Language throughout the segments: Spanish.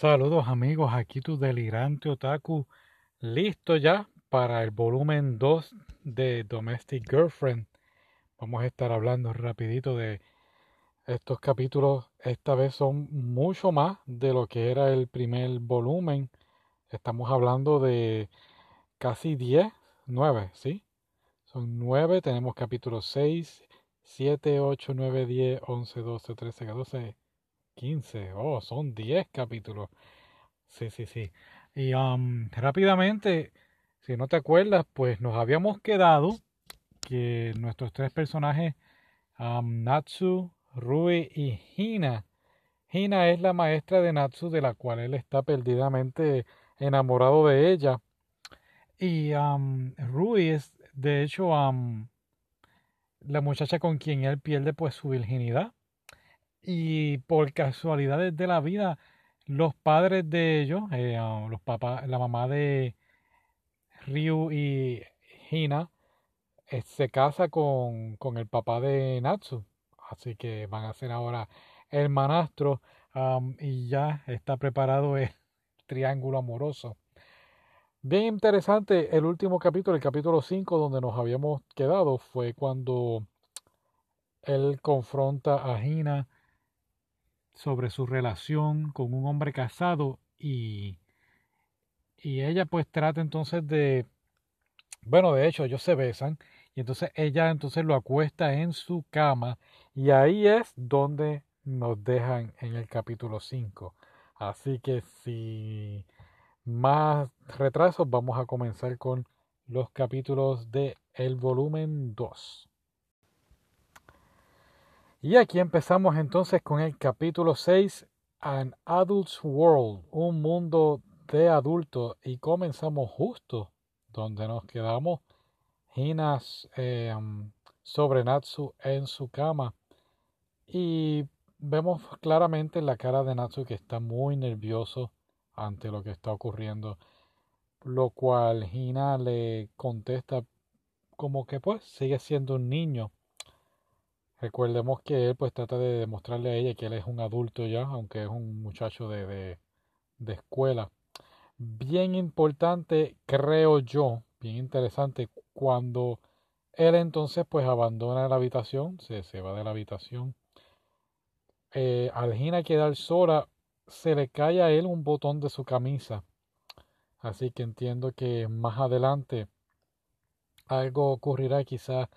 Saludos amigos, aquí tu delirante otaku, listo ya para el volumen 2 de Domestic Girlfriend. Vamos a estar hablando rapidito de estos capítulos. Esta vez son mucho más de lo que era el primer volumen. Estamos hablando de casi 10, 9, ¿sí? Son 9, tenemos capítulos 6, 7, 8, 9, 10, 11, 12, 13, 14, 15. Oh, son 10 capítulos. Sí, sí, sí. Y um, rápidamente, si no te acuerdas, pues nos habíamos quedado que nuestros tres personajes, Natsu, Rui y Hina. Hina es la maestra de Natsu, de la cual él está perdidamente enamorado de ella. Y Rui es, de hecho, la muchacha con quien él pierde pues su virginidad. Y por casualidades de la vida, los padres de ellos, eh, los papás, la mamá de Ryu y Hina, eh, se casa con, con, el papá de Natsu. Así que van a ser ahora hermanastros y ya está preparado el triángulo amoroso. Bien interesante el último capítulo, el capítulo 5, donde nos habíamos quedado, fue cuando él confronta a Hina sobre su relación con un hombre casado y, y ella pues trata entonces de, bueno, de hecho ellos se besan y entonces ella entonces lo acuesta en su cama y ahí es donde nos dejan en el capítulo 5. Así que si más retrasos vamos a comenzar con los capítulos de el volumen 2. Y aquí empezamos entonces con el capítulo 6, An Adult's World, un mundo de adultos, y comenzamos justo donde nos quedamos, Hina eh, sobre Natsu en su cama, y vemos claramente la cara de Natsu que está muy nervioso ante lo que está ocurriendo, lo cual Hina le contesta como que pues sigue siendo un niño Recordemos que él pues trata de demostrarle a ella que él es un adulto ya, aunque es un muchacho de, de, escuela. Bien importante, creo yo, bien interesante, cuando él entonces pues abandona la habitación, se, se va de la habitación. Eh, al Gina quedar sola, se le cae a él un botón de su camisa. Así que entiendo que más adelante algo ocurrirá quizás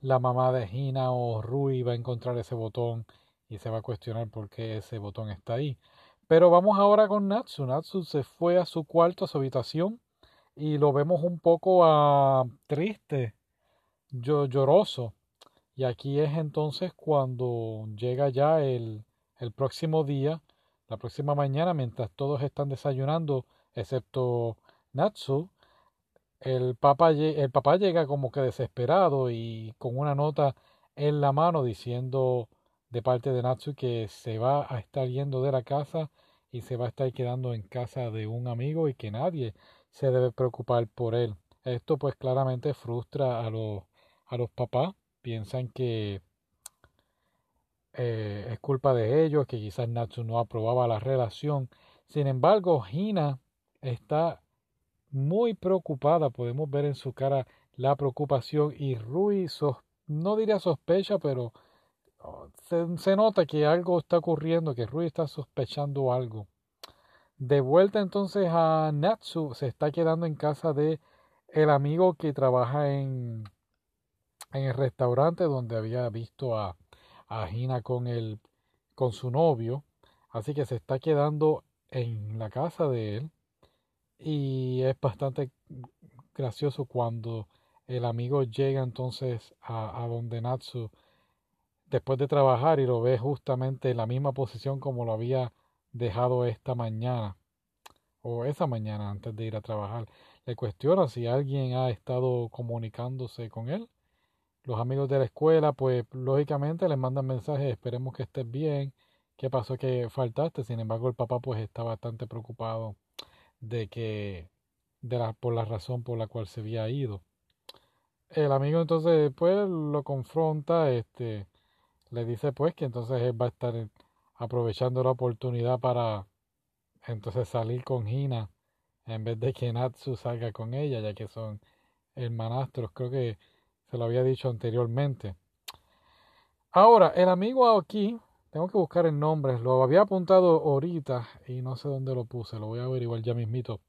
la mamá de Gina o Rui va a encontrar ese botón y se va a cuestionar por qué ese botón está ahí. Pero vamos ahora con Natsu. Natsu se fue a su cuarto, a su habitación, y lo vemos un poco uh, triste, lloroso. Y aquí es entonces cuando llega ya el, el próximo día, la próxima mañana, mientras todos están desayunando, excepto Natsu, el papá, el papá llega como que desesperado y con una nota en la mano diciendo de parte de Natsu que se va a estar yendo de la casa y se va a estar quedando en casa de un amigo y que nadie se debe preocupar por él. Esto pues claramente frustra a los, a los papás. Piensan que eh, es culpa de ellos, que quizás Natsu no aprobaba la relación. Sin embargo, Hina está muy preocupada, podemos ver en su cara la preocupación y Rui no diría sospecha, pero oh, se, nota que algo está ocurriendo, que Rui está sospechando algo. De vuelta entonces a Natsu, se está quedando en casa de el amigo que trabaja en, en el restaurante donde había visto a, a Hina con, el, con su novio. Así que se está quedando en la casa de él. Y es bastante gracioso cuando el amigo llega entonces a, a donde Natsu después de trabajar y lo ve justamente en la misma posición como lo había dejado esta mañana o esa mañana antes de ir a trabajar. Le cuestiona si alguien ha estado comunicándose con él. Los amigos de la escuela, pues lógicamente le mandan mensajes, esperemos que estés bien, qué pasó que faltaste. Sin embargo, el papá pues está bastante preocupado de que de la, por la razón por la cual se había ido. El amigo entonces pues lo confronta, este, le dice pues que entonces él va a estar aprovechando la oportunidad para entonces salir con Hina en vez de que Natsu salga con ella, ya que son hermanastros, creo que se lo había dicho anteriormente. Ahora, el amigo aquí, tengo que buscar el nombre, lo había apuntado ahorita y no sé dónde lo puse, lo voy a averiguar ya mismito.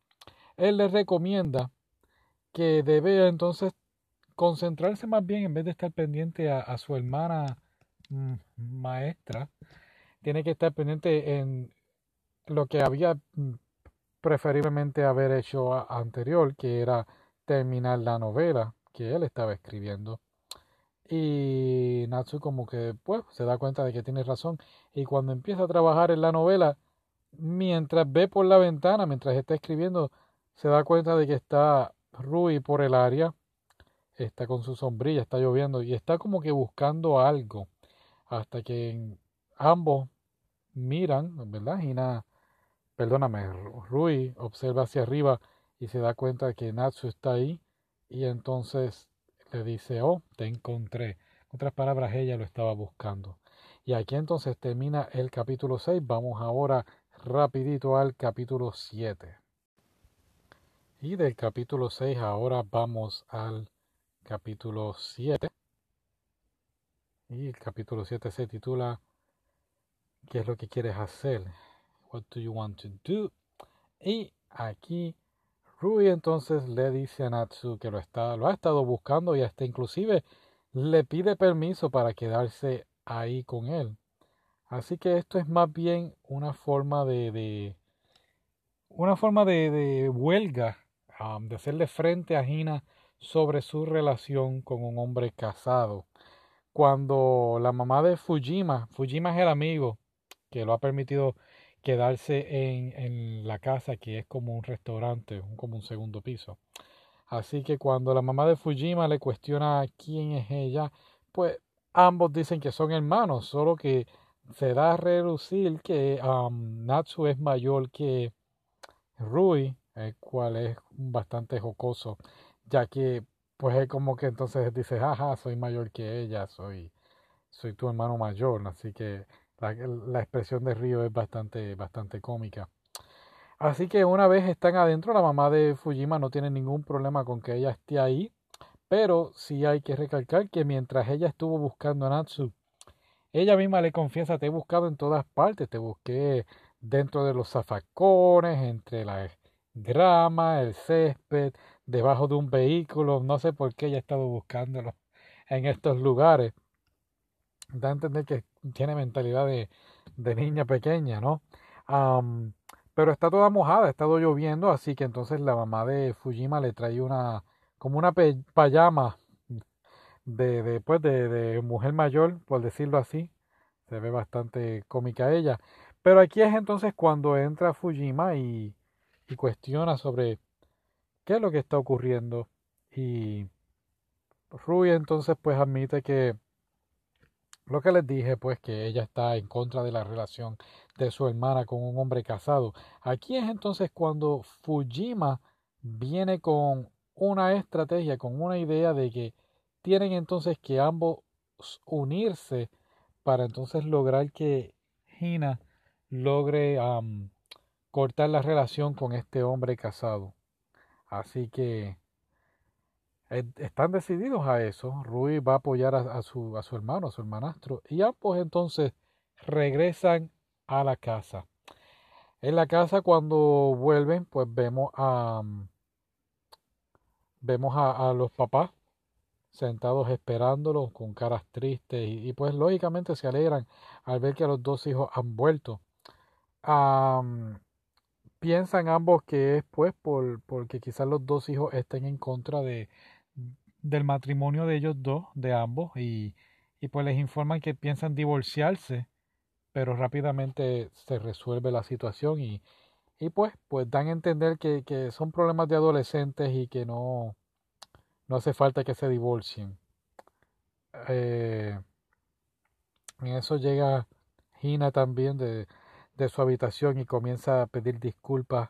Él le recomienda que debe entonces concentrarse más bien en vez de estar pendiente a, su hermana mm, maestra, tiene que estar pendiente en lo que había mm, preferiblemente haber hecho anterior, que era terminar la novela que él estaba escribiendo. Y Natsu como que pues se da cuenta de que tiene razón y cuando empieza a trabajar en la novela, mientras ve por la ventana, mientras está escribiendo, se da cuenta de que está Rui por el área, está con su sombrilla, está lloviendo y está como que buscando algo hasta que ambos miran, ¿verdad? Nada, perdóname, Rui observa hacia arriba y se da cuenta de que Natsu está ahí y entonces le dice, oh, te encontré. En otras palabras, ella lo estaba buscando. Y aquí entonces termina el capítulo 6. Vamos ahora rapidito al capítulo 7. Y del capítulo 6 ahora vamos al capítulo 7. Y el capítulo 7 se titula ¿Qué es lo que quieres hacer? What do you want to do? Y aquí Rui entonces le dice a Natsu que lo, está, lo ha estado buscando y hasta inclusive le pide permiso para quedarse ahí con él. Así que esto es más bien una forma de, una forma de, huelga, um, de hacerle frente a Hina sobre su relación con un hombre casado. Cuando la mamá de Fujima, Fujima es el amigo que lo ha permitido quedarse en, en la casa que es como un restaurante, como un segundo piso. Así que cuando la mamá de Fujima le cuestiona quién es ella, pues ambos dicen que son hermanos, solo que se da a relucir que um, Natsu es mayor que Rui, el cual es bastante jocoso, ya que pues es como que entonces dice, jaja, soy mayor que ella, soy, soy tu hermano mayor, así que la, expresión de Río es bastante, bastante cómica. Así que una vez están adentro, la mamá de Fujima no tiene ningún problema con que ella esté ahí, pero sí hay que recalcar que mientras ella estuvo buscando a Natsu, ella misma le confiesa, te he buscado en todas partes, te busqué dentro de los zafacones, entre la grama, el césped, debajo de un vehículo, no sé por qué ella ha estado buscándolo en estos lugares. Da a entender que tiene mentalidad de, niña pequeña, ¿no? pero está toda mojada, ha estado lloviendo, así que entonces la mamá de Fujima le trae una, como una payama de, de, pues de, de mujer mayor, por decirlo así. Se ve bastante cómica ella. Pero aquí es entonces cuando entra Fujima y, y cuestiona sobre qué es lo que está ocurriendo. Y Rui entonces pues admite que lo que les dije, pues que ella está en contra de la relación de su hermana con un hombre casado. Aquí es entonces cuando Fujima viene con una estrategia, con una idea de que tienen entonces que ambos unirse para entonces lograr que Hina logre cortar la relación con este hombre casado. Así que están decididos a eso. Rui va a apoyar a, su, a su hermano, a su hermanastro, y ambos entonces regresan a la casa. En la casa cuando vuelven, pues vemos a vemos a, los papás sentados esperándolos con caras tristes y, pues lógicamente se alegran al ver que los dos hijos han vuelto. piensan ambos que es pues por, porque quizás los dos hijos estén en contra de, del matrimonio de ellos dos, de ambos, y, y pues les informan que piensan divorciarse, pero rápidamente se resuelve la situación y, y pues, pues dan a entender que, que son problemas de adolescentes y que no, no hace falta que se divorcien. Eh, en eso llega Gina también de, de su habitación y comienza a pedir disculpas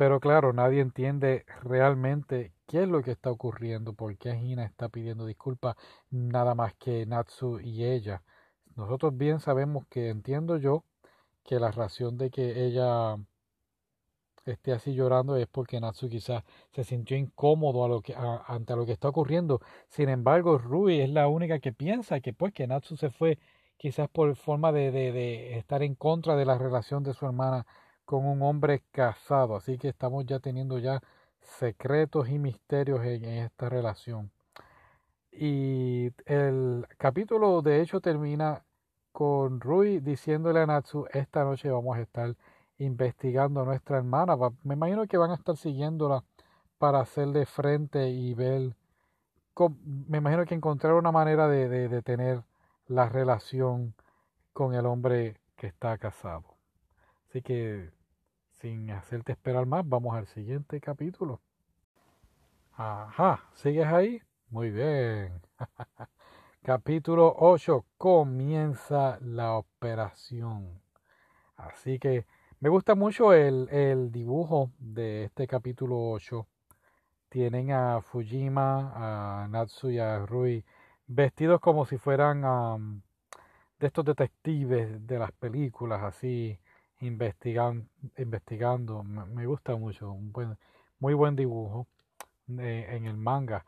pero claro, nadie entiende realmente qué es lo que está ocurriendo, por qué Hina está pidiendo disculpas nada más que Natsu y ella. Nosotros bien sabemos que entiendo yo que la razón de que ella esté así llorando es porque Natsu quizás se sintió incómodo ante lo que está ocurriendo. Sin embargo, Rui es la única que piensa que pues que Natsu se fue quizás por forma de, de estar en contra de la relación de su hermana con un hombre casado. Así que estamos ya teniendo ya secretos y misterios en, esta relación. Y el capítulo de hecho termina con Rui diciéndole a Natsu, esta noche vamos a estar investigando a nuestra hermana. Me imagino que van a estar siguiéndola para hacerle frente y ver. Me imagino que encontrar una manera de, de, tener la relación con el hombre que está casado. Así que, sin hacerte esperar más, vamos al siguiente capítulo. Ajá, ¿sigues ahí? Muy bien. Capítulo 8. Comienza la operación. Así que me gusta mucho el, el dibujo de este capítulo 8. Tienen a Fujima, a Natsu y a Rui vestidos como si fueran de estos detectives de las películas, así investigan, investigando. Me, gusta mucho, un buen, muy buen dibujo en el manga.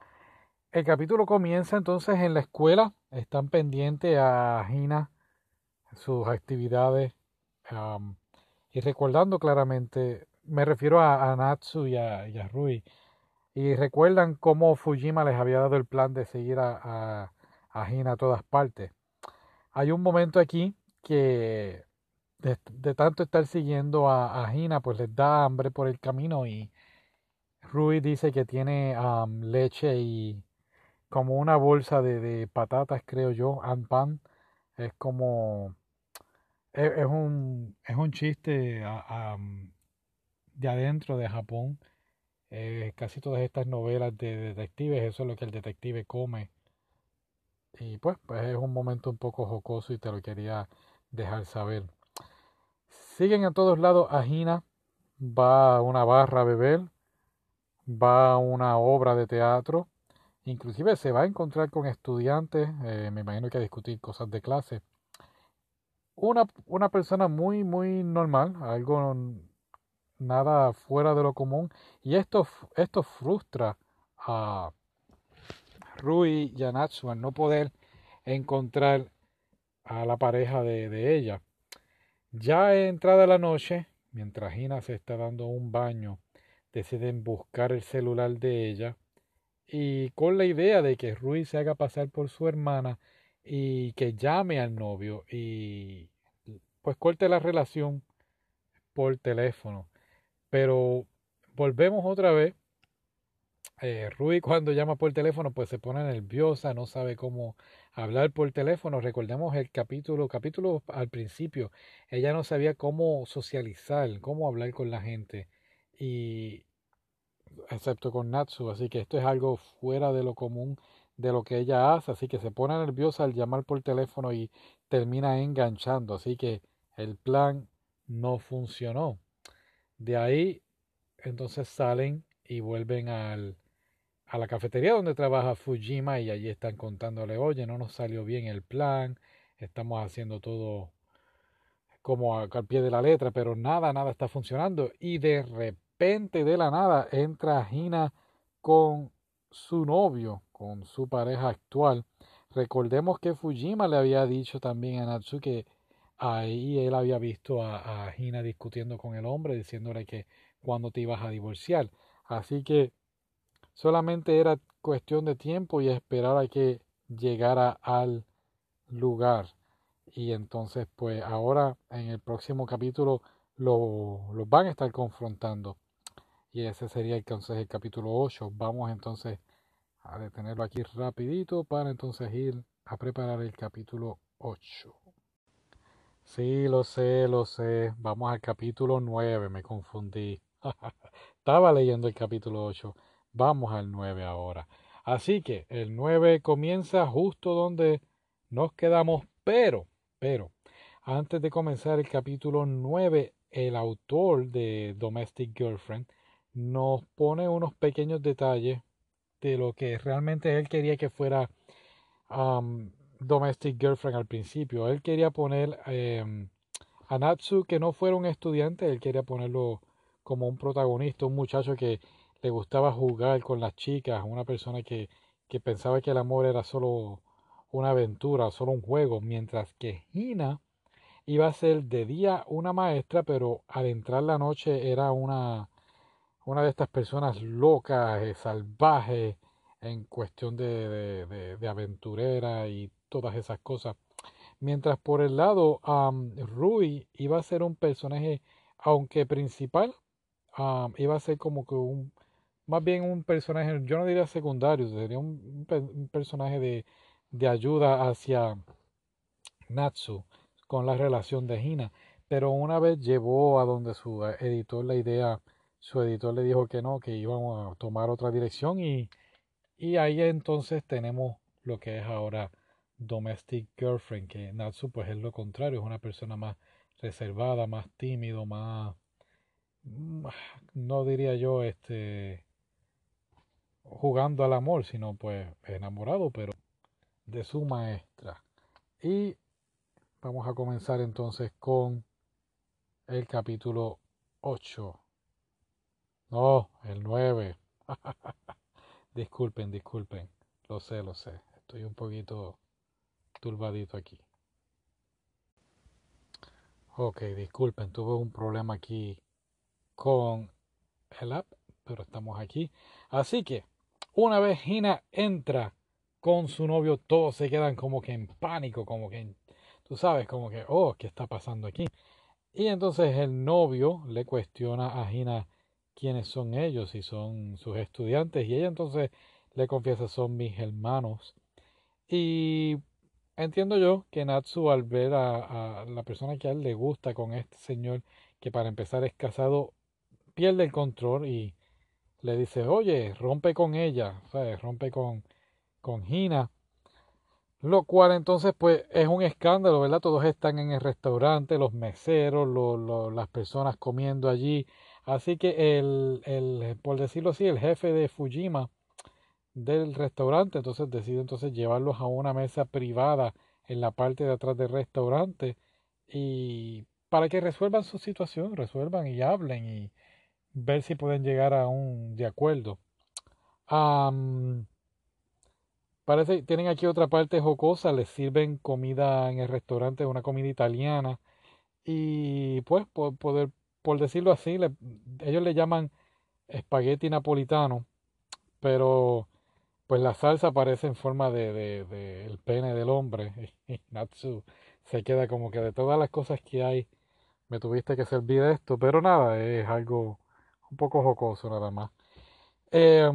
El capítulo comienza entonces en la escuela, están pendientes a Hina, sus actividades. Y recordando claramente, me refiero a, Natsu y a, Rui, y recuerdan cómo Fujima les había dado el plan de seguir a, a, Hina a todas partes. Hay un momento aquí que de, tanto estar siguiendo a, a, Hina, pues les da hambre por el camino y Rui dice que tiene leche y como una bolsa de, de patatas, creo yo, and pan. Es como es, un, es un chiste de adentro de Japón. Eh, casi todas estas novelas de detectives, eso es lo que el detective come. Y pues, pues es un momento un poco jocoso y te lo quería dejar saber. Siguen a todos lados a Gina, va a una barra a beber, va a una obra de teatro, inclusive se va a encontrar con estudiantes, eh, me imagino que a discutir cosas de clase una, una persona muy, muy normal, algo nada fuera de lo común. Y esto, esto frustra a Rui y a Natsu al no poder encontrar a la pareja de ella. Ya entrada la noche, mientras Hina se está dando un baño, deciden buscar el celular de ella y con la idea de que Rui se haga pasar por su hermana y que llame al novio y pues corte la relación por teléfono. Pero volvemos otra vez. Eh, Rui cuando llama por teléfono pues se pone nerviosa, no sabe cómo hablar por teléfono. Recordemos el capítulo, capítulo al principio. Ella no sabía cómo socializar, cómo hablar con la gente. Y excepto con Natsu, así que esto es algo fuera de lo común de lo que ella hace, así que se pone nerviosa al llamar por teléfono y termina enganchando, así que el plan no funcionó. De ahí entonces salen y vuelven al, a la cafetería donde trabaja Fujima y allí están contándole, oye, no nos salió bien el plan, estamos haciendo todo como al pie de la letra, pero nada, nada está funcionando. Y de repente, de la nada, entra Hina con su novio, con su pareja actual. Recordemos que Fujima le había dicho también a Natsu que ahí él había visto a, a Hina discutiendo con el hombre, diciéndole que cuando te ibas a divorciar. Así que solamente era cuestión de tiempo y esperar a que llegara al lugar. Y entonces, pues ahora en el próximo capítulo lo, van a estar confrontando. Y ese sería entonces el capítulo 8. Vamos entonces a detenerlo aquí rapidito para entonces ir a preparar el capítulo 8. Sí, lo sé, lo sé. Vamos al capítulo 9, me confundí. Estaba leyendo el capítulo 8. Vamos al 9 ahora. Así que el 9 comienza justo donde nos quedamos, pero, pero, antes de comenzar el capítulo 9, el autor de Domestic Girlfriend nos pone unos pequeños detalles de lo que realmente él quería que fuera Domestic Girlfriend al principio. Él quería poner em, a Natsu que no fuera un estudiante, él quería ponerlo como un protagonista, un muchacho que le gustaba jugar con las chicas, una persona que, que pensaba que el amor era solo una aventura, solo un juego, mientras que Hina iba a ser de día una maestra, pero al entrar la noche era una, una de estas personas locas, eh, salvajes, en cuestión de, de, aventurera y todas esas cosas. Mientras por el lado Rui iba a ser un personaje, aunque principal, iba a ser como que un, más bien un personaje, yo no diría secundario, sería un, personaje de, de ayuda hacia Natsu con la relación de Hina. Pero una vez llevó a donde su editor la idea, su editor le dijo que no, que íbamos a tomar otra dirección y, y ahí entonces tenemos lo que es ahora Domestic Girlfriend, que Natsu pues es lo contrario, es una persona más reservada, más tímido, más, mm, no diría yo, este, jugando al amor, sino pues enamorado, pero de su maestra. Y Vamos a comenzar entonces con el capítulo 8. No, el 9. disculpen, disculpen. Lo sé, lo sé. Estoy un poquito turbadito aquí. Ok, disculpen, tuve un problema aquí con el app, pero estamos aquí. Así que, una vez Gina entra con su novio, todos se quedan como que en pánico, como que tú sabes, como que, oh, ¿qué está pasando aquí? Y entonces el novio le cuestiona a Gina quiénes son ellos, y son sus estudiantes, y ella entonces le confiesa son mis hermanos. Y entiendo yo que Natsu al ver a, la persona que a él le gusta con este señor, que para empezar es casado, pierde el control y le dice, oye, rompe con ella, ¿sabes? rompe con, con Gina. Lo cual entonces pues es un escándalo, ¿verdad? Todos están en el restaurante, los meseros, las personas comiendo allí. Así que el, el, por decirlo así, el jefe de Fujima del restaurante entonces decide entonces llevarlos a una mesa privada en la parte de atrás del restaurante y para que resuelvan su situación, resuelvan y hablen y ver si pueden llegar a un de acuerdo. Parece, tienen aquí otra parte jocosa, les sirven comida en el restaurante, una comida italiana. Y pues, por, poder, por decirlo así, ellos le llaman espagueti napolitano, pero pues la salsa parece en forma de, de, el pene del hombre. Natsu se queda como que de todas las cosas que hay, me tuviste que servir esto, pero nada, es algo un poco jocoso nada más. Eh,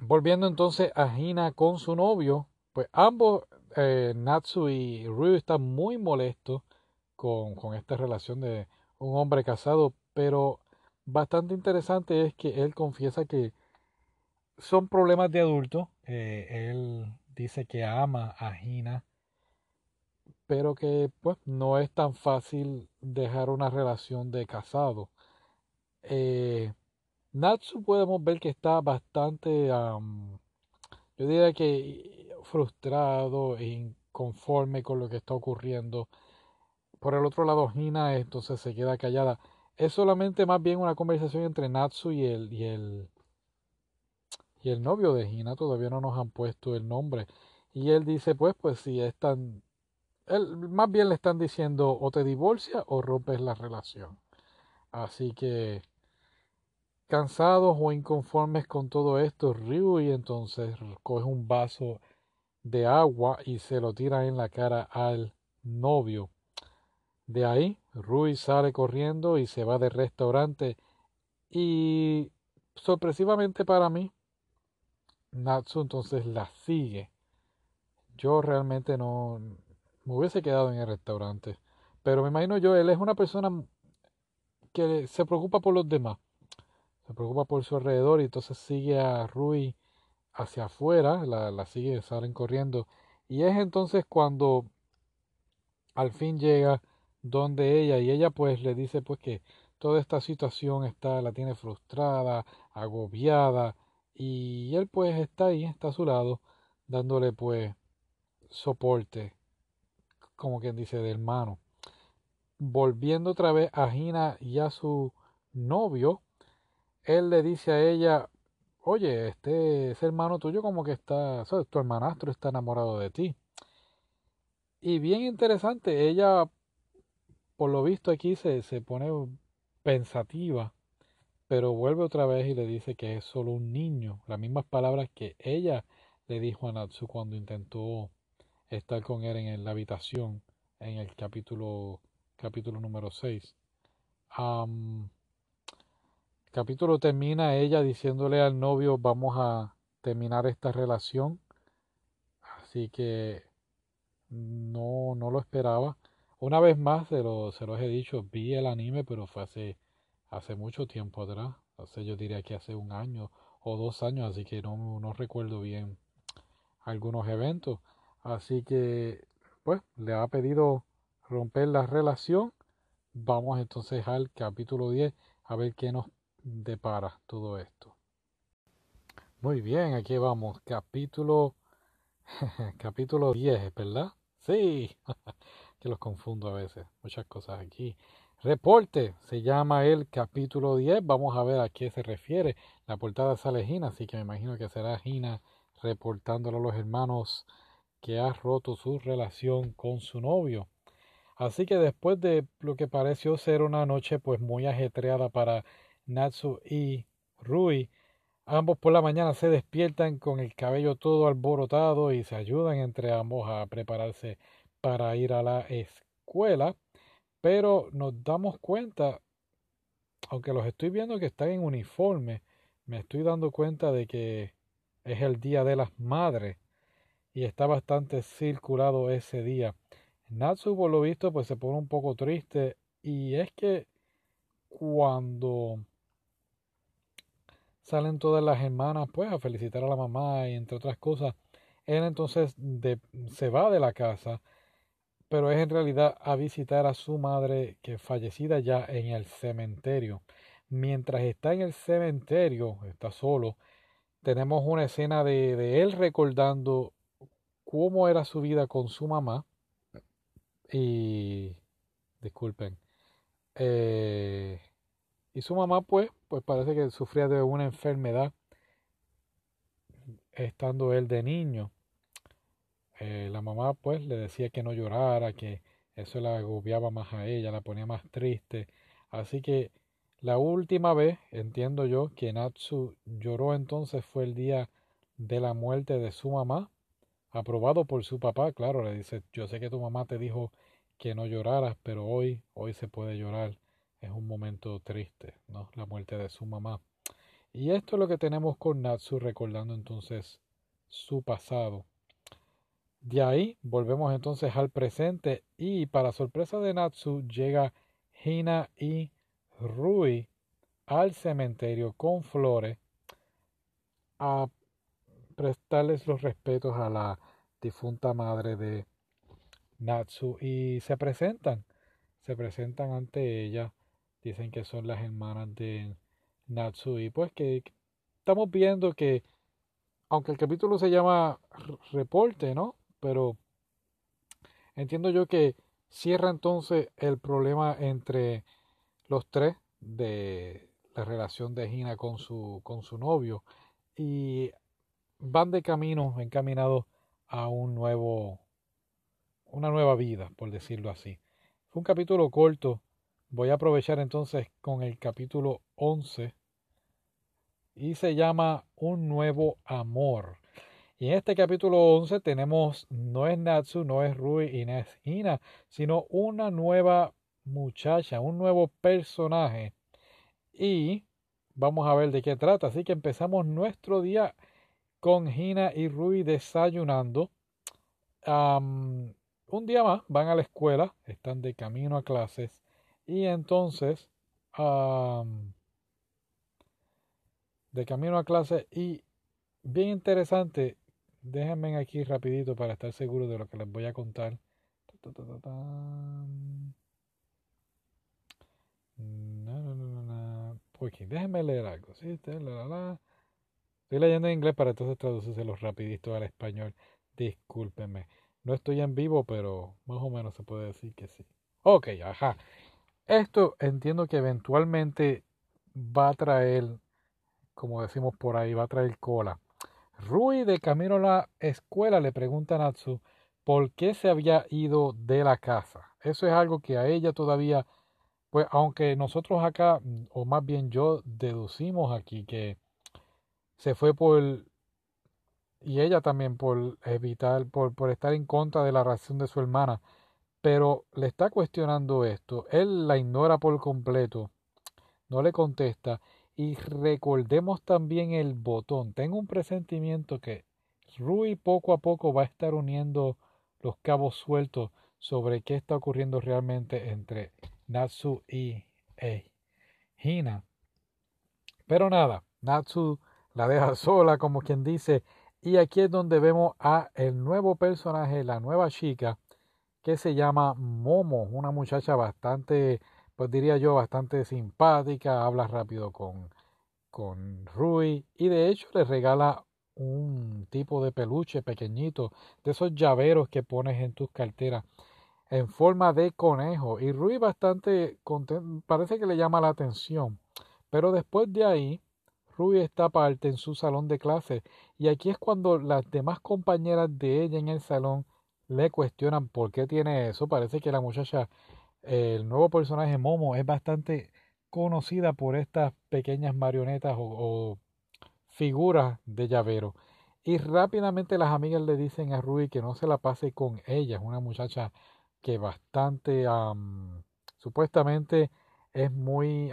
Volviendo entonces a Hina con su novio, pues ambos, eh, Natsu y Ryu, están muy molestos con, con esta relación de un hombre casado, pero bastante interesante es que él confiesa que son problemas de adulto. Eh, él dice que ama a Hina, pero que pues no es tan fácil dejar una relación de casado. Eh, Natsu podemos ver que está bastante, yo diría que frustrado e inconforme con lo que está ocurriendo. Por el otro lado, Hina entonces se queda callada. Es solamente más bien una conversación entre Natsu y el, y el, y el novio de Hina. Todavía no nos han puesto el nombre. Y él dice, pues, pues si es tan... Él, más bien le están diciendo o te divorcias o rompes la relación. Así que Cansados o inconformes con todo esto, Ryui entonces coge un vaso de agua y se lo tira en la cara al novio. De ahí, Rui sale corriendo y se va del restaurante y sorpresivamente para mí, Natsu entonces la sigue. Yo realmente no me hubiese quedado en el restaurante, pero me imagino yo, él es una persona que se preocupa por los demás se preocupa por su alrededor y entonces sigue a Rui hacia afuera, la, la sigue, salen corriendo. Y es entonces cuando al fin llega donde ella y ella pues le dice pues que toda esta situación está, la tiene frustrada, agobiada y él pues está ahí, está a su lado, dándole pues soporte, como quien dice, de hermano. Volviendo otra vez a Gina y a su novio, él le dice a ella, oye, este hermano tuyo como que está, ¿sabes? tu hermanastro está enamorado de ti. Y bien interesante, ella, por lo visto aquí, se, se pone pensativa, pero vuelve otra vez y le dice que es solo un niño. Las mismas palabras que ella le dijo a Natsu cuando intentó estar con él en la habitación en el capítulo, capítulo número 6. el capítulo termina ella diciéndole al novio vamos a terminar esta relación. Así que no, no lo esperaba. Una vez más, se, lo, se los he dicho, vi el anime, pero fue hace, hace mucho tiempo atrás. Hace, yo diría que hace un año o dos años, así que no, no recuerdo bien algunos eventos. Así que, pues, le ha pedido romper la relación. Vamos entonces al capítulo 10 a ver qué nos depara todo esto. Muy bien, aquí vamos. Capítulo, capítulo 10, ¿verdad? Sí, que los confundo a veces. Muchas cosas aquí. Reporte, se llama el capítulo 10. Vamos a ver a qué se refiere. La portada sale Gina, así que me imagino que será Gina reportándole a los hermanos que ha roto su relación con su novio. Así que después de lo que pareció ser una noche pues muy ajetreada para Natsu y Rui, ambos por la mañana se despiertan con el cabello todo alborotado y se ayudan entre ambos a prepararse para ir a la escuela. Pero nos damos cuenta, aunque los estoy viendo que están en uniforme, me estoy dando cuenta de que es el Día de las Madres y está bastante circulado ese día. Natsu, por lo visto, pues se pone un poco triste y es que cuando salen todas las hermanas pues a felicitar a la mamá y entre otras cosas, él entonces se va de la casa, pero es en realidad a visitar a su madre que fallecida ya en el cementerio. Mientras está en el cementerio, está solo, tenemos una escena de, de él recordando cómo era su vida con su mamá y disculpen eh, y su mamá pues pues parece que sufría de una enfermedad estando él de niño. Eh, la mamá pues le decía que no llorara que eso la agobiaba más a ella la ponía más triste. Así que la última vez entiendo yo que Natsu lloró entonces fue el día de la muerte de su mamá aprobado por su papá, claro, le dice, yo sé que tu mamá te dijo que no lloraras, pero hoy, hoy se puede llorar. Es un momento triste, ¿no? La muerte de su mamá. Y esto es lo que tenemos con Natsu recordando entonces su pasado. De ahí volvemos entonces al presente y para sorpresa de Natsu llega Hina y Rui al cementerio con flores a prestarles los respetos a la difunta madre de Natsu y se presentan, se presentan ante ella, dicen que son las hermanas de Natsu y pues que estamos viendo que aunque el capítulo se llama reporte, ¿no? Pero entiendo yo que cierra entonces el problema entre los tres de la relación de Gina con su, con su novio y van de camino encaminados a un nuevo, una nueva vida, por decirlo así. Fue un capítulo corto. Voy a aprovechar entonces con el capítulo 11 y se llama Un nuevo amor. Y en este capítulo 11 tenemos, no es Natsu, no es Rui y no es Hina, sino una nueva muchacha, un nuevo personaje. Y vamos a ver de qué trata. Así que empezamos nuestro día con Gina y Rui desayunando. un día más van a la escuela, están de camino a clases y entonces de camino a clases y bien interesante, déjenme aquí rapidito para estar seguro de lo que les voy a contar. Porque déjenme leer algo. ¿sí? Estoy leyendo en inglés para entonces traducírselos rapidito al español. Discúlpenme. No estoy en vivo, pero más o menos se puede decir que sí. Ok, ajá. Esto entiendo que eventualmente va a traer, como decimos por ahí, va a traer cola. Rui de camino a la escuela le pregunta a Natsu por qué se había ido de la casa. Eso es algo que a ella todavía, pues aunque nosotros acá, o más bien yo, deducimos aquí que se fue por, y ella también por evitar, por, por estar en contra de la reacción de su hermana, pero le está cuestionando esto, él la ignora por completo, no le contesta, y recordemos también el botón. Tengo un presentimiento que Rui poco a poco va a estar uniendo los cabos sueltos sobre qué está ocurriendo realmente entre Natsu y Hina. Pero nada, Natsu la deja sola, como quien dice, y aquí es donde vemos a el nuevo personaje, la nueva chica, que se llama Momo, una muchacha bastante pues diría yo, bastante simpática, habla rápido con, con Rui y de hecho le regala un tipo de peluche pequeñito, de esos llaveros que pones en tus carteras en forma de conejo. Y Rui bastante contento, parece que le llama la atención. Pero después de ahí, Rui está parte en su salón de clase. Y aquí es cuando las demás compañeras de ella en el salón le cuestionan por qué tiene eso. Parece que la muchacha el nuevo personaje Momo es bastante conocida por estas pequeñas marionetas o, figuras de llavero. Y rápidamente las amigas le dicen a Rui que no se la pase con ella. Es una muchacha que bastante, supuestamente es muy,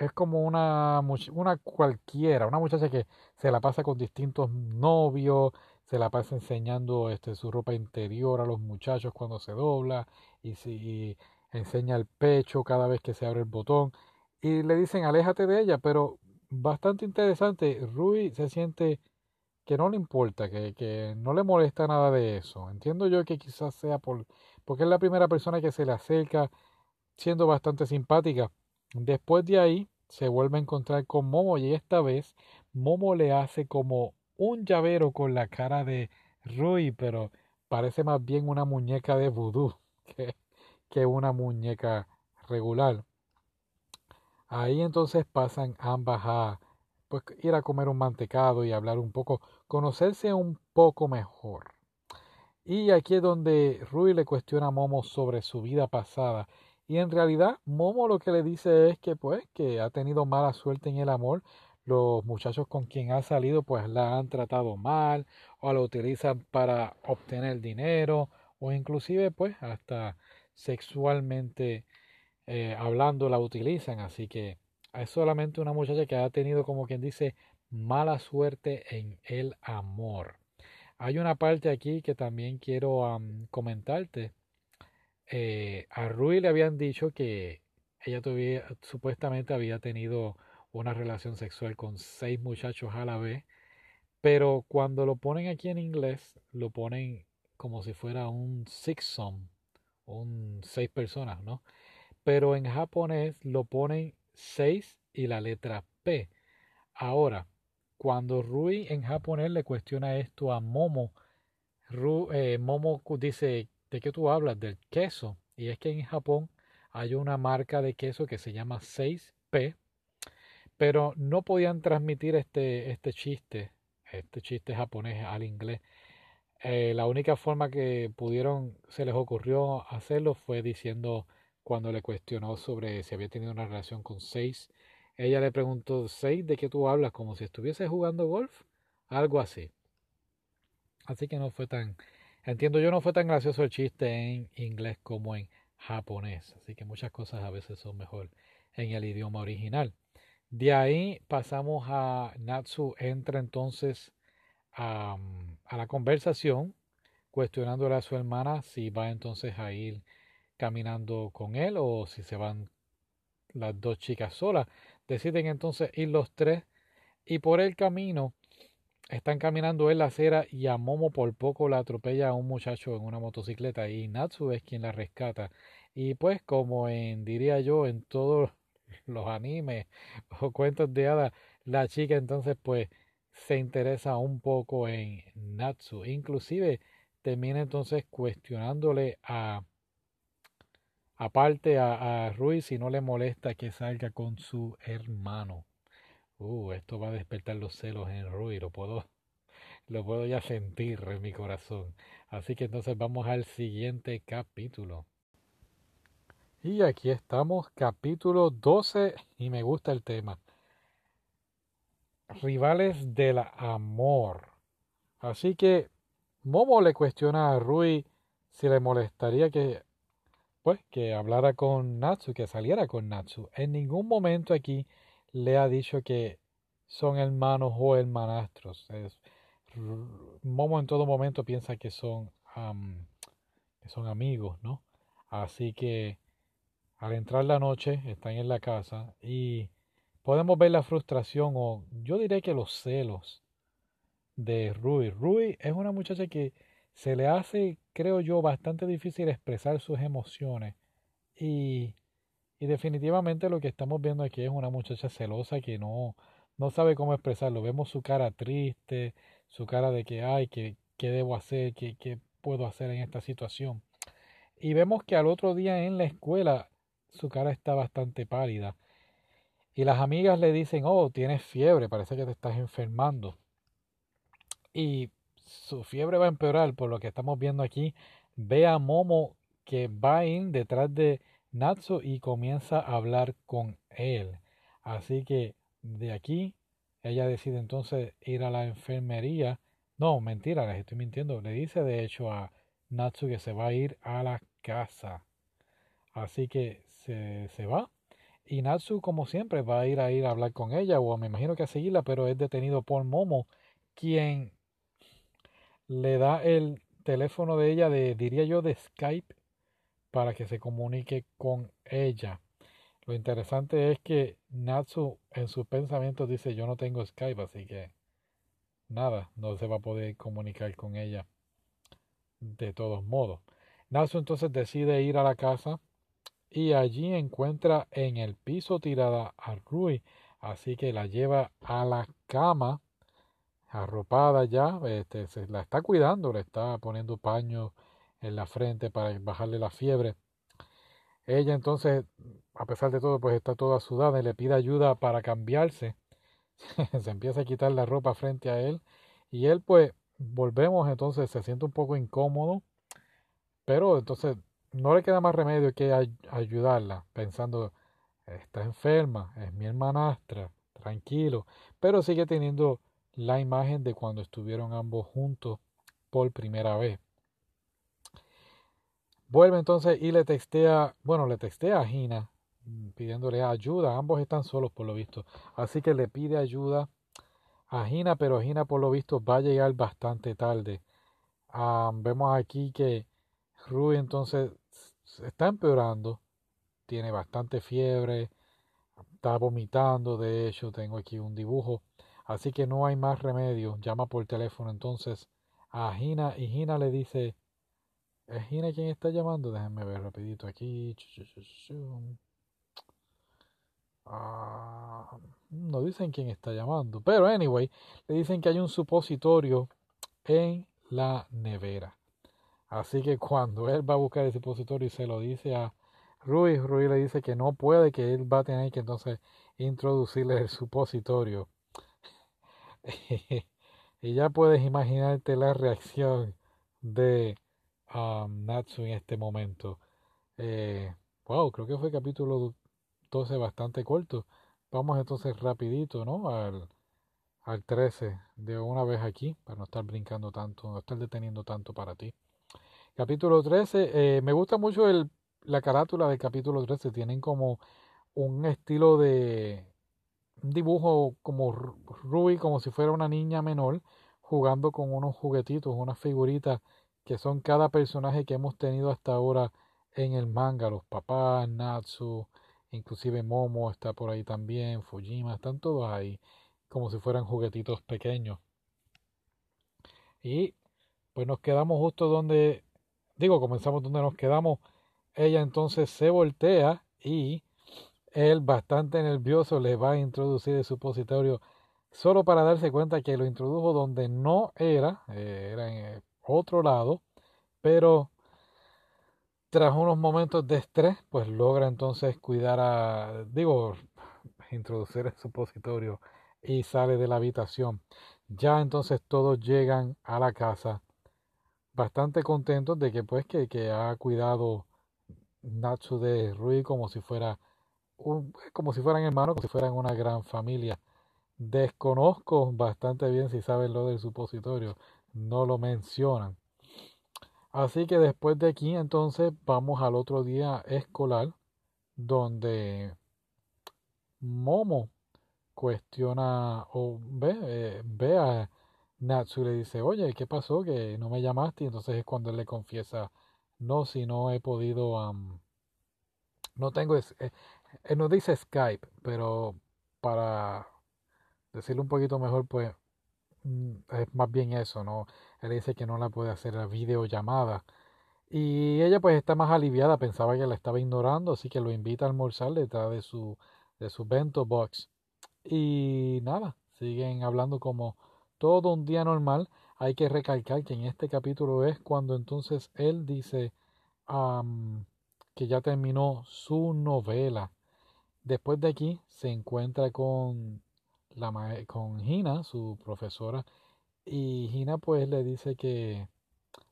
es como una, una cualquiera, una muchacha que se la pasa con distintos novios, se la pasa enseñando este, su ropa interior a los muchachos cuando se dobla y, si, enseña el pecho cada vez que se abre el botón y le dicen aléjate de ella, pero bastante interesante, Rui se siente que no le importa, que, que, no le molesta nada de eso. Entiendo yo que quizás sea por, porque es la primera persona que se le acerca siendo bastante simpática. Después de ahí se vuelve a encontrar con Momo y esta vez Momo le hace como un llavero con la cara de Rui, pero parece más bien una muñeca de vudú que, una muñeca regular. Ahí entonces pasan ambas a pues, ir a comer un mantecado y hablar un poco, conocerse un poco mejor. Y aquí es donde Rui le cuestiona a Momo sobre su vida pasada. Y en realidad Momo lo que le dice es que pues que ha tenido mala suerte en el amor, los muchachos con quien ha salido pues la han tratado mal o la utilizan para obtener dinero o inclusive pues hasta sexualmente eh, hablando la utilizan. Así que es solamente una muchacha que ha tenido como quien dice mala suerte en el amor. Hay una parte aquí que también quiero comentarte. Eh, a Rui le habían dicho que ella todavía, supuestamente había tenido una relación sexual con seis muchachos a la vez, pero cuando lo ponen aquí en inglés, lo ponen como si fuera un sixsome, un seis personas, ¿no? Pero en japonés lo ponen seis y la letra P. Ahora, cuando Rui en japonés le cuestiona esto a Momo, eh, Momo dice, ¿de qué tú hablas? Del queso. Y es que en Japón hay una marca de queso que se llama 6P pero no podían transmitir este, este chiste, este chiste japonés al inglés. Eh, la única forma que pudieron, se les ocurrió hacerlo fue diciendo cuando le cuestionó sobre si había tenido una relación con seis. Ella le preguntó, ¿seis de qué tú hablas? Como si estuviese jugando golf. Algo así. Así que no fue tan, entiendo yo, no fue tan gracioso el chiste en inglés como en japonés. Así que muchas cosas a veces son mejor en el idioma original. De ahí pasamos a Natsu entra entonces a, la conversación cuestionándole a su hermana si va entonces a ir caminando con él o si se van las dos chicas solas. Deciden entonces ir los tres y por el camino están caminando en la acera y a Momo por poco la atropella a un muchacho en una motocicleta y Natsu es quien la rescata. Y pues como en diría yo en todo los animes o cuentos de hadas, la chica entonces pues se interesa un poco en Natsu. Inclusive termina entonces cuestionándole a, aparte a, a Rui si no le molesta que salga con su hermano. Uh, esto va a despertar los celos en Rui, lo puedo, lo puedo ya sentir en mi corazón. Así que entonces vamos al siguiente capítulo. Y aquí estamos, capítulo 12, y me gusta el tema. Rivales del amor. Así que Momo le cuestiona a Rui si le molestaría que pues que hablara con Natsu, que saliera con Natsu. En ningún momento aquí le ha dicho que son hermanos o hermanastros. Momo en todo momento piensa que son, que son amigos, ¿no? Así que al entrar la noche están en la casa y podemos ver la frustración o yo diré que los celos de Rui. Rui es una muchacha que se le hace, creo yo, bastante difícil expresar sus emociones y, y definitivamente lo que estamos viendo aquí es una muchacha celosa que no, no sabe cómo expresarlo. Vemos su cara triste, su cara de que, ay, ¿qué, qué debo hacer? ¿Qué, ¿Qué puedo hacer en esta situación? Y vemos que al otro día en la escuela su cara está bastante pálida. Y las amigas le dicen, oh, tienes fiebre, parece que te estás enfermando. Y su fiebre va a empeorar por lo que estamos viendo aquí. Ve a Momo que va in detrás de Natsu y comienza a hablar con él. Así que de aquí ella decide entonces ir a la enfermería. No, mentira, les estoy mintiendo. Le dice de hecho a Natsu que se va a ir a la casa. Así que se, va. Y Natsu, como siempre, va a ir a ir a hablar con ella, o me imagino que a seguirla, pero es detenido por Momo, quien le da el teléfono de ella, de, diría yo, de Skype, para que se comunique con ella. Lo interesante es que Natsu en sus pensamientos dice yo no tengo Skype, así que nada, no se va a poder comunicar con ella de todos modos. Natsu entonces decide ir a la casa y allí encuentra en el piso tirada a Rui, así que la lleva a la cama, arropada ya, este, se la está cuidando, le está poniendo paño en la frente para bajarle la fiebre. Ella entonces, a pesar de todo, pues está toda sudada y le pide ayuda para cambiarse. se empieza a quitar la ropa frente a él y él pues volvemos entonces, se siente un poco incómodo, pero entonces no le queda más remedio que ayudarla, pensando, está enferma, es mi hermanastra, tranquilo, pero sigue teniendo la imagen de cuando estuvieron ambos juntos por primera vez. Vuelve entonces y le textea, bueno, le textea a Gina pidiéndole ayuda. Ambos están solos por lo visto. Así que le pide ayuda a Gina, pero Gina por lo visto va a llegar bastante tarde. Vemos aquí que Rui entonces está empeorando, tiene bastante fiebre, está vomitando, de hecho tengo aquí un dibujo, así que no hay más remedio, llama por teléfono entonces a Gina y Gina le dice, ¿es Gina quien está llamando? Déjenme ver rapidito aquí. Ah, no dicen quién está llamando, pero anyway, le dicen que hay un supositorio en la nevera. Así que cuando él va a buscar el supositorio y se lo dice a Rui, Rui le dice que no puede, que él va a tener que entonces introducirle el supositorio. y ya puedes imaginarte la reacción de um, Natsu en este momento. Eh, wow, creo que fue capítulo 12 bastante corto. Vamos entonces rapidito, ¿no? Al, al 13 de una vez aquí, para no estar brincando tanto, no estar deteniendo tanto para ti. Capítulo 13, eh, me gusta mucho la carátula del capítulo 13, tienen como un estilo de un dibujo como Ruby, como si fuera una niña menor, jugando con unos juguetitos, unas figuritas que son cada personaje que hemos tenido hasta ahora en el manga, los papás, Natsu, inclusive Momo está por ahí también, Fujima, están todos ahí, como si fueran juguetitos pequeños. Y pues nos quedamos justo donde digo, comenzamos donde nos quedamos. Ella entonces se voltea y él, bastante nervioso, le va a introducir el supositorio solo para darse cuenta que lo introdujo donde no era, eh, era en otro lado, pero tras unos momentos de estrés, pues logra entonces cuidar a, digo, introducir el supositorio y sale de la habitación. Ya entonces todos llegan a la casa bastante contentos de que pues que, que ha cuidado Natsu de Rui como si fuera un, como si fueran hermanos, como si fueran una gran familia. Desconozco bastante bien si saben lo del supositorio, no lo mencionan. Así que después de aquí entonces vamos al otro día escolar donde Momo cuestiona o ve, eh, ve a Natsu le dice, oye, ¿qué pasó? Que no me llamaste. Y entonces es cuando él le confiesa, no, si no he podido, no tengo, eh, él no dice Skype, pero para decirlo un poquito mejor, pues mm, es más bien eso, ¿no? Él dice que no la puede hacer la videollamada. Y ella pues está más aliviada, pensaba que la estaba ignorando, así que lo invita a almorzar detrás de su, de su bento box. Y nada, siguen hablando como todo un día normal. Hay que recalcar que en este capítulo es cuando entonces él dice que ya terminó su novela. Después de aquí se encuentra con, la, con Gina, su profesora, y Gina pues le dice que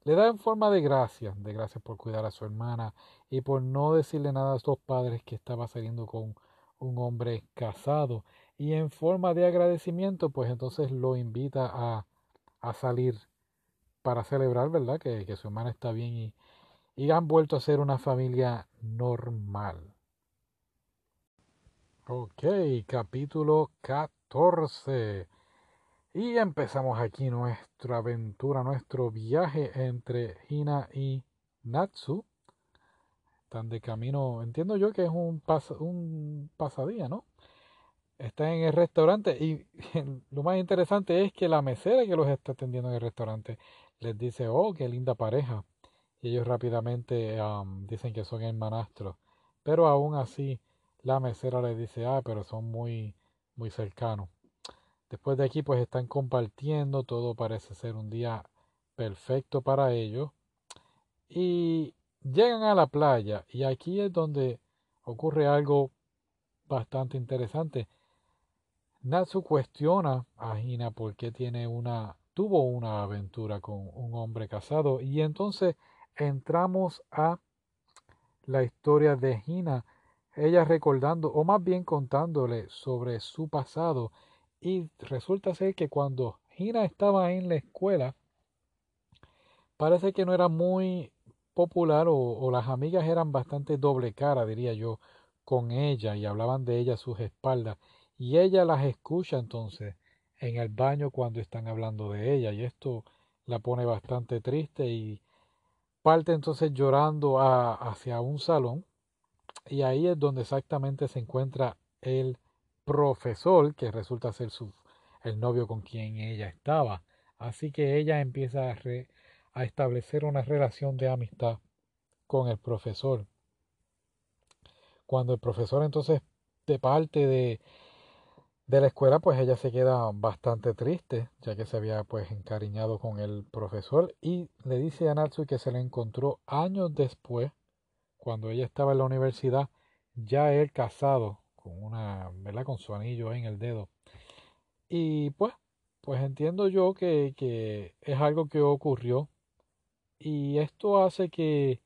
le da en forma de gracias, de gracias por cuidar a su hermana y por no decirle nada a sus padres que estaba saliendo con un hombre casado. Y en forma de agradecimiento, pues entonces lo invita a, a salir para celebrar, ¿verdad? Que, su hermana está bien y, han vuelto a ser una familia normal. Ok, capítulo 14. Y empezamos aquí nuestra aventura, nuestro viaje entre Hina y Natsu. Están de camino, entiendo yo que es un, un pasadía, ¿no? Están en el restaurante y lo más interesante es que la mesera que los está atendiendo en el restaurante les dice, oh, qué linda pareja. Y ellos rápidamente dicen que son hermanastros. Pero aún así la mesera le dice, ah, pero son muy, muy cercanos. Después de aquí, pues están compartiendo, todo parece ser un día perfecto para ellos. Y llegan a la playa y aquí es donde ocurre algo bastante interesante. Natsu cuestiona a Hina por qué tiene una, tuvo una aventura con un hombre casado y entonces entramos a la historia de Hina ella recordando, o más bien contándole sobre su pasado. Y resulta ser que cuando Gina estaba en la escuela, parece que no era muy popular o, las amigas eran bastante doble cara, diría yo, con ella y hablaban de ella a sus espaldas. Y ella las escucha entonces en el baño cuando están hablando de ella y esto la pone bastante triste y parte entonces llorando hacia un salón y ahí es donde exactamente se encuentra el profesor, que resulta ser su, el novio con quien ella estaba. Así que ella empieza a, a establecer una relación de amistad con el profesor. Cuando el profesor entonces de parte de, de la escuela, pues ella se queda bastante triste, ya que se había pues encariñado con el profesor y le dice a Natsu que se le encontró años después cuando ella estaba en la universidad, ya él casado, con una, ¿verdad? Con su anillo en el dedo. Y pues, pues entiendo yo que, que es algo que ocurrió. Y esto hace que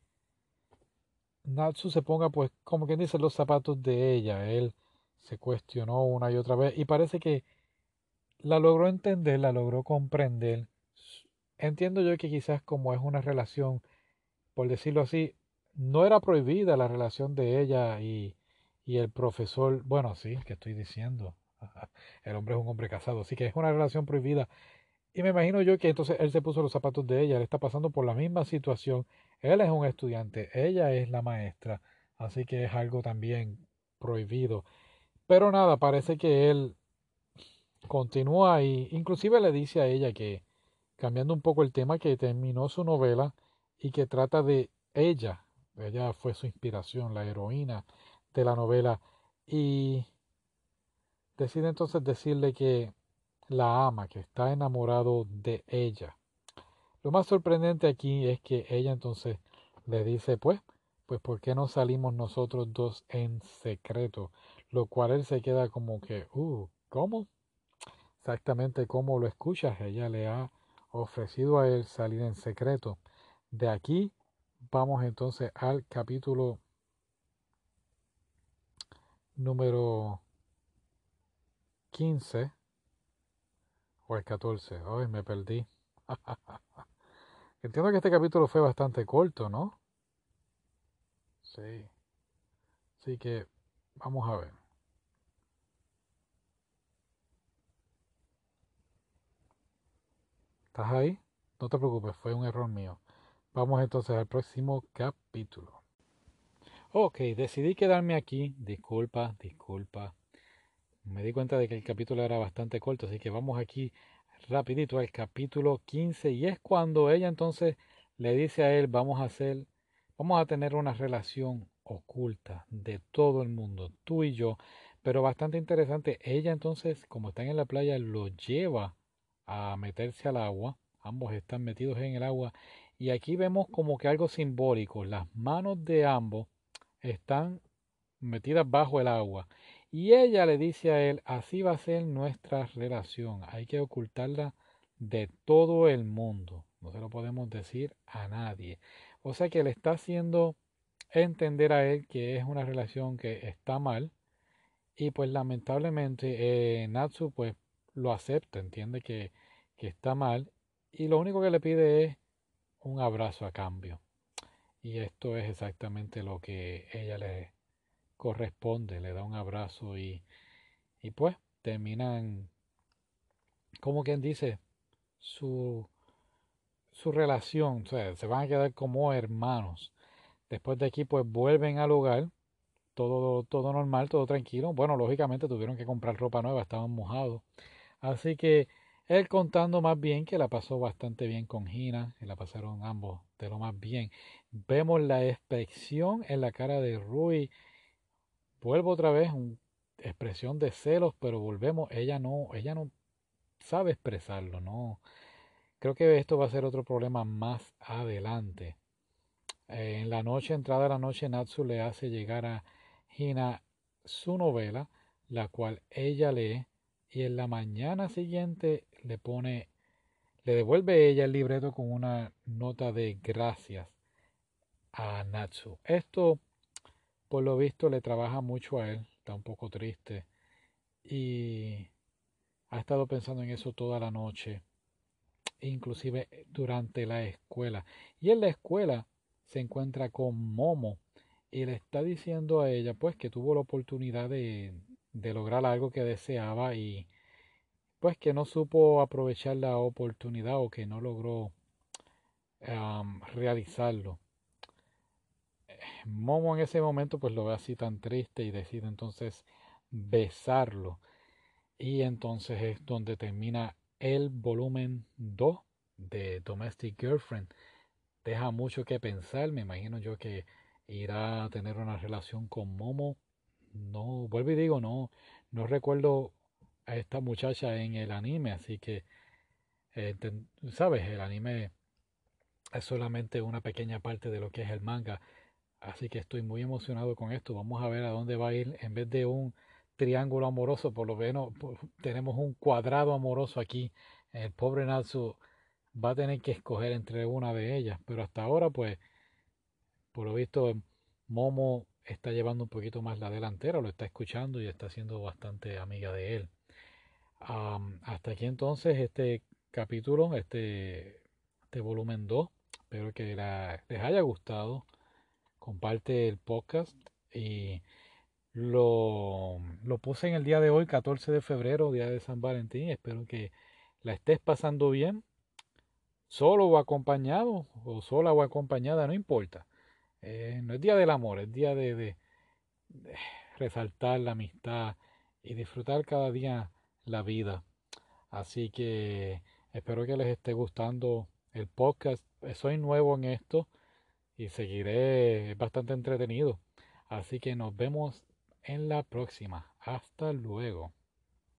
Natsu se ponga, pues, como quien dice, los zapatos de ella. Él se cuestionó una y otra vez y parece que la logró entender, la logró comprender. Entiendo yo que quizás como es una relación, por decirlo así, no era prohibida la relación de ella y, y el profesor. Bueno, sí, que estoy diciendo. El hombre es un hombre casado, así que es una relación prohibida. Y me imagino yo que entonces él se puso los zapatos de ella, él está pasando por la misma situación. Él es un estudiante, ella es la maestra, así que es algo también prohibido. Pero nada, parece que él continúa y inclusive le dice a ella que, cambiando un poco el tema, que terminó su novela y que trata de ella, ella fue su inspiración, la heroína de la novela. Y decide entonces decirle que la ama, que está enamorado de ella. Lo más sorprendente aquí es que ella entonces le dice, pues, pues ¿por qué no salimos nosotros dos en secreto? Lo cual él se queda como que, uh, ¿cómo? Exactamente como lo escuchas, ella le ha ofrecido a él salir en secreto. De aquí vamos entonces al capítulo número 15 o el 14. Ay, me perdí. Entiendo que este capítulo fue bastante corto, ¿no? Sí. Así que vamos a ver. ¿Estás ahí? No te preocupes, fue un error mío. Vamos entonces al próximo capítulo. Ok, decidí quedarme aquí. Disculpa, disculpa. Me di cuenta de que el capítulo era bastante corto, así que vamos aquí rapidito al capítulo 15 y es cuando ella entonces le dice a él, vamos a hacer, vamos a tener una relación oculta de todo el mundo, tú y yo, pero bastante interesante, ella entonces, como están en la playa, lo lleva a meterse al agua, ambos están metidos en el agua. Y aquí vemos como que algo simbólico, las manos de ambos están metidas bajo el agua. Y ella le dice a él, así va a ser nuestra relación, hay que ocultarla de todo el mundo, no se lo podemos decir a nadie. O sea que le está haciendo entender a él que es una relación que está mal. Y pues lamentablemente eh, Natsu pues lo acepta, entiende que, que está mal y lo único que le pide es un abrazo a cambio. Y esto es exactamente lo que ella le, corresponde, le da un abrazo y, y pues terminan, como quien dice, su, su relación, o sea, se van a quedar como hermanos. Después de aquí pues vuelven al hogar, todo, todo normal, todo tranquilo. Bueno, lógicamente tuvieron que comprar ropa nueva, estaban mojados. Así que él contando más bien que la pasó bastante bien con Gina, y la pasaron ambos de lo más bien. Vemos la expresión en la cara de Rui vuelvo otra vez, una expresión de celos, pero volvemos, ella no, ella no sabe expresarlo, no. Creo que esto va a ser otro problema más adelante. En la noche, entrada la noche, Natsu le hace llegar a Hina su novela, la cual ella lee, y en la mañana siguiente le pone, le devuelve ella el libreto con una nota de gracias a Natsu. Esto por lo visto le trabaja mucho a él, está un poco triste y ha estado pensando en eso toda la noche, inclusive durante la escuela. Y en la escuela se encuentra con Momo y le está diciendo a ella pues que tuvo la oportunidad de, de lograr algo que deseaba y pues que no supo aprovechar la oportunidad o que no logró realizarlo. Momo en ese momento pues lo ve así tan triste y decide entonces besarlo. Y entonces es donde termina el volumen 2 de Domestic Girlfriend. Deja mucho que pensar, me imagino yo que irá a tener una relación con Momo. No, vuelvo y digo, no, no recuerdo a esta muchacha en el anime, así que, eh, sabes, el anime es solamente una pequeña parte de lo que es el manga. Así que estoy muy emocionado con esto. Vamos a ver a dónde va a ir. En vez de un triángulo amoroso, por lo menos tenemos un cuadrado amoroso aquí. El pobre Natsu va a tener que escoger entre una de ellas. Pero hasta ahora, pues, por lo visto, Momo está llevando un poquito más la delantera, lo está escuchando y está siendo bastante amiga de él. hasta aquí entonces este capítulo, este, este volumen 2. Espero que les haya gustado comparte el podcast y lo, lo puse en el día de hoy, 14 de febrero, día de San Valentín. Espero que la estés pasando bien, solo o acompañado, o sola o acompañada, no importa. Eh, no es día del amor, es día de, de, resaltar la amistad y disfrutar cada día la vida. Así que espero que les esté gustando el podcast. Soy nuevo en esto y seguiré bastante entretenido. Así que nos vemos en la próxima. Hasta luego.